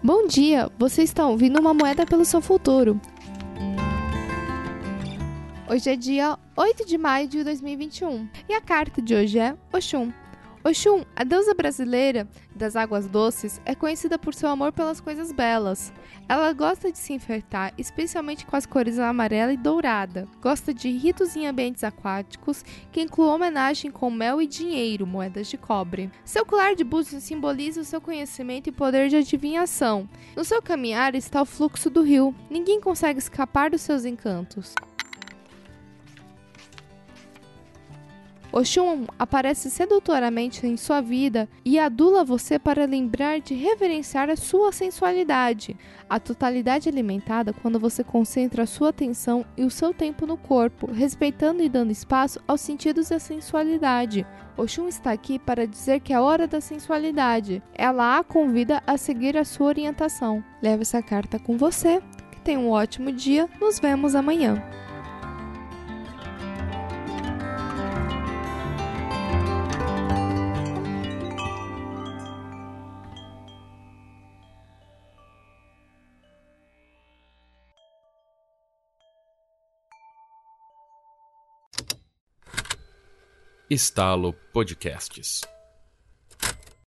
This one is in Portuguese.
Bom dia, você está ouvindo uma moeda pelo seu futuro. Hoje é dia 8 de maio de 2021 e a carta de hoje é Oxum. Oxum, a deusa brasileira das águas doces, é conhecida por seu amor pelas coisas belas. Ela gosta de se enfeitar, especialmente com as cores amarela e dourada. Gosta de ritos em ambientes aquáticos, que incluem homenagem com mel e dinheiro, moedas de cobre. Seu colar de búzios simboliza o seu conhecimento e poder de adivinhação. No seu caminhar está o fluxo do rio. Ninguém consegue escapar dos seus encantos. Oxum aparece sedutoramente em sua vida e adula você para lembrar de reverenciar a sua sensualidade. A totalidade alimentada quando você concentra a sua atenção e o seu tempo no corpo, respeitando e dando espaço aos sentidos da sensualidade. Oxum está aqui para dizer que é hora da sensualidade. Ela a convida a seguir a sua orientação. Leve essa carta com você. Que tenha um ótimo dia. Nos vemos amanhã. Estalo Podcasts